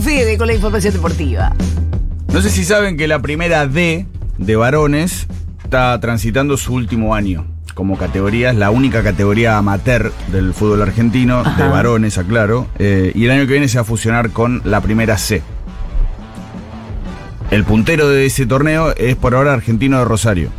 Fede, con la información deportiva. No sé si saben que la primera D de varones está transitando su último año. Como categoría, es la única categoría amateur del fútbol argentino, Ajá. de varones, aclaro. eh, y el año que viene se va a fusionar con la primera C. El puntero de ese torneo es por ahora Argentino de Rosario.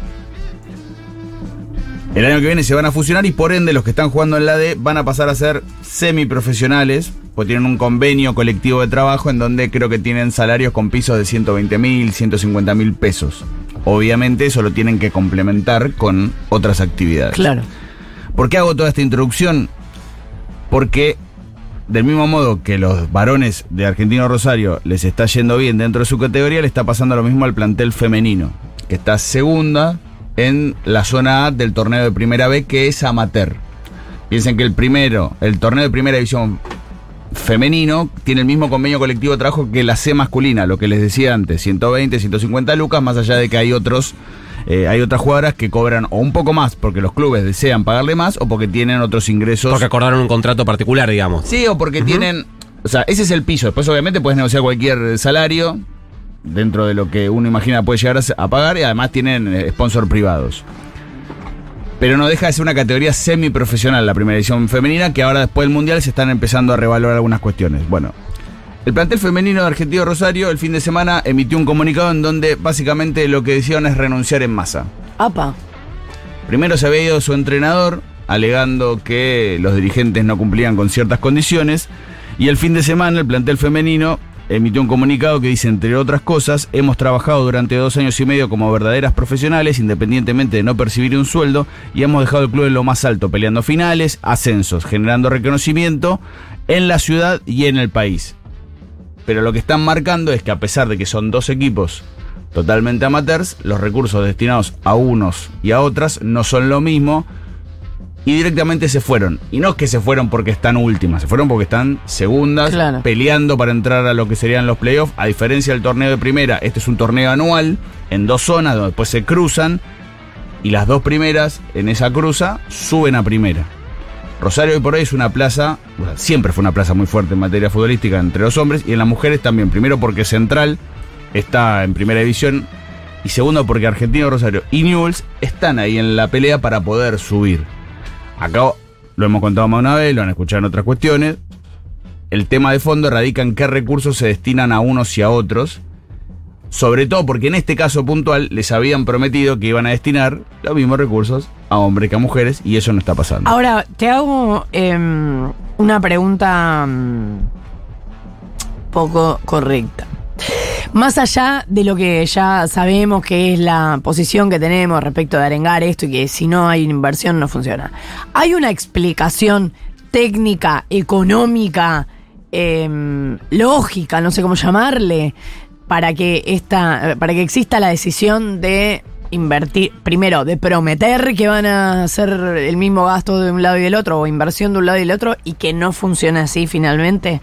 El año que viene se van a fusionar y por ende los que están jugando en la D van a pasar a ser semiprofesionales, pues tienen un convenio colectivo de trabajo en donde creo que tienen salarios con pisos de 120 mil, 150 mil pesos. Obviamente eso lo tienen que complementar con otras actividades. Claro. ¿Por qué hago toda esta introducción? Porque del mismo modo que los varones de Argentino Rosario les está yendo bien dentro de su categoría, le está pasando lo mismo al plantel femenino, que está segunda en la zona A del torneo de Primera B, que es amateur. Piensen que el primero, el torneo de Primera División femenino, tiene el mismo convenio colectivo de trabajo que la C masculina, lo que les decía antes, 120, 150 lucas, más allá de que hay otros eh, hay otras jugadoras que cobran o un poco más porque los clubes desean pagarle más o porque tienen otros ingresos. Porque acordaron un contrato particular, digamos. Sí, o porque tienen. O sea, ese es el piso. Después, obviamente, puedes negociar cualquier salario dentro de lo que uno imagina puede llegar a, pagar y además tienen eh, sponsor privados. Pero no deja de ser una categoría semiprofesional la primera edición femenina que ahora después del Mundial se están empezando a revalorar algunas cuestiones. Bueno, el plantel femenino de Argentino Rosario el fin de semana emitió un comunicado en donde básicamente lo que decían es renunciar en masa. Apa. Primero se había ido su entrenador, alegando que los dirigentes no cumplían con ciertas condiciones, y el fin de semana el plantel femenino emitió un comunicado que dice, entre otras cosas, hemos trabajado durante dos años y medio como verdaderas profesionales, independientemente de no percibir un sueldo, y hemos dejado el club en lo más alto, peleando finales, ascensos, generando reconocimiento en la ciudad y en el país. Pero lo que están marcando es que a pesar de que son dos equipos totalmente amateurs, los recursos destinados a unos y a otras no son lo mismo y directamente se fueron. Y no es que se fueron porque están últimas, se fueron porque están segundas, Claro. peleando para entrar a lo que serían los playoffs. A diferencia del torneo de primera, este es un torneo anual en dos zonas donde después se cruzan y las dos primeras en esa cruza suben a primera. Rosario hoy por hoy es una plaza, o sea, siempre fue una plaza muy fuerte en materia futbolística entre los hombres y en las mujeres también. Primero porque Central está en primera división y segundo porque Argentino Rosario y Newells están ahí en la pelea para poder subir. Acá lo hemos contado más una vez, lo han escuchado en otras cuestiones. El tema de fondo radica en qué recursos se destinan a unos y a otros. Sobre todo porque en este caso puntual les habían prometido que iban a destinar los mismos recursos a hombres que a mujeres y eso no está pasando. Ahora, te hago em, una pregunta mm, poco correcta. Más allá de lo que ya sabemos que es la posición que tenemos respecto de arengar esto y que si no hay inversión no funciona. ¿Hay una explicación técnica, económica, em, lógica, no sé cómo llamarle, para que esta, para que exista la decisión de invertir, primero, de prometer que van a hacer el mismo gasto de un lado y del otro, o inversión de un lado y del otro, y que no funcione así finalmente?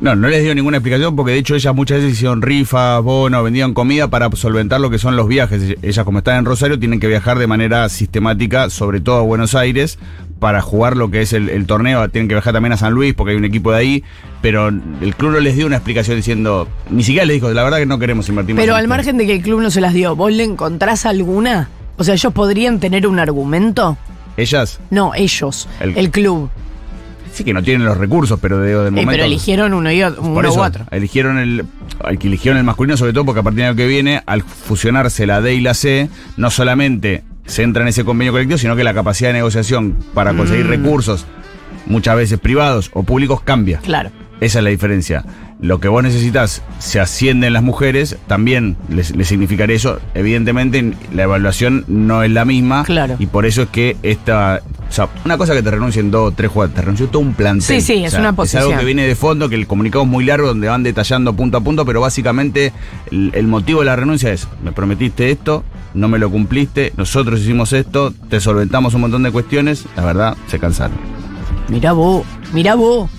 No, no les dio ninguna explicación porque de hecho ellas muchas veces hicieron rifas, bonos, vendían comida para solventar lo que son los viajes. Ellas como están en Rosario tienen que viajar de manera sistemática, sobre todo a Buenos Aires, para jugar lo que es el, el torneo. Tienen que viajar también a San Luis porque hay un equipo de ahí, pero el club no les dio una explicación diciendo, ni siquiera les dijo, la verdad que no queremos invertir más Pero al esto". margen de que el club no se las dio, ¿vos le encontrás alguna? O sea, ¿ellos podrían tener un argumento? Ellas, No, ellos, El- el, club. Sí que no tienen los recursos, pero de, del momento... pero eligieron uno y otro, Por uno eso, u otro. eligieron el, al que eligieron el masculino, sobre todo porque a partir del año que viene, al fusionarse la D y la C, no solamente se entra en ese convenio colectivo, sino que la capacidad de negociación para conseguir Mm. recursos, muchas veces privados o públicos, cambia. Claro. Esa es la diferencia. Lo que vos necesitas, se ascienden las mujeres, también les, les significaría eso. Evidentemente, la evaluación no es la misma. Claro. Y por eso es que esta, O sea, una cosa que te renuncien dos, tres jugadores, te renunció todo un plantel. Sí, sí, es O sea, una Es posición. algo que viene de fondo, que el comunicado es muy largo, donde van detallando punto a punto, pero básicamente el, el motivo de la renuncia es, me prometiste esto, no me lo cumpliste, nosotros hicimos esto, te solventamos un montón de cuestiones, la verdad, se cansaron. Mirá vos, mirá vos.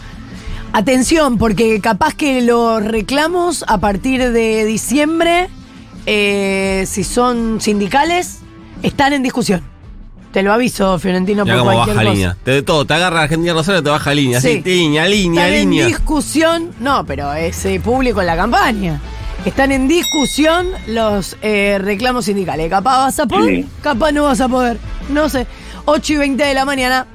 Atención, porque capaz que los reclamos a partir de diciembre, eh, si son sindicales, están en discusión. Te lo aviso, Fiorentino, Ya por como cualquier baja cosa. línea. Te, todo, te agarra Argentina Rosario, te baja línea. Sí. Sí, línea, línea, Están en línea. discusión, no, pero es eh, público en la campaña. Están en discusión los eh, reclamos sindicales. Capaz vas a poder, Sí. capaz no vas a poder. No sé. 8 y 20 de la mañana.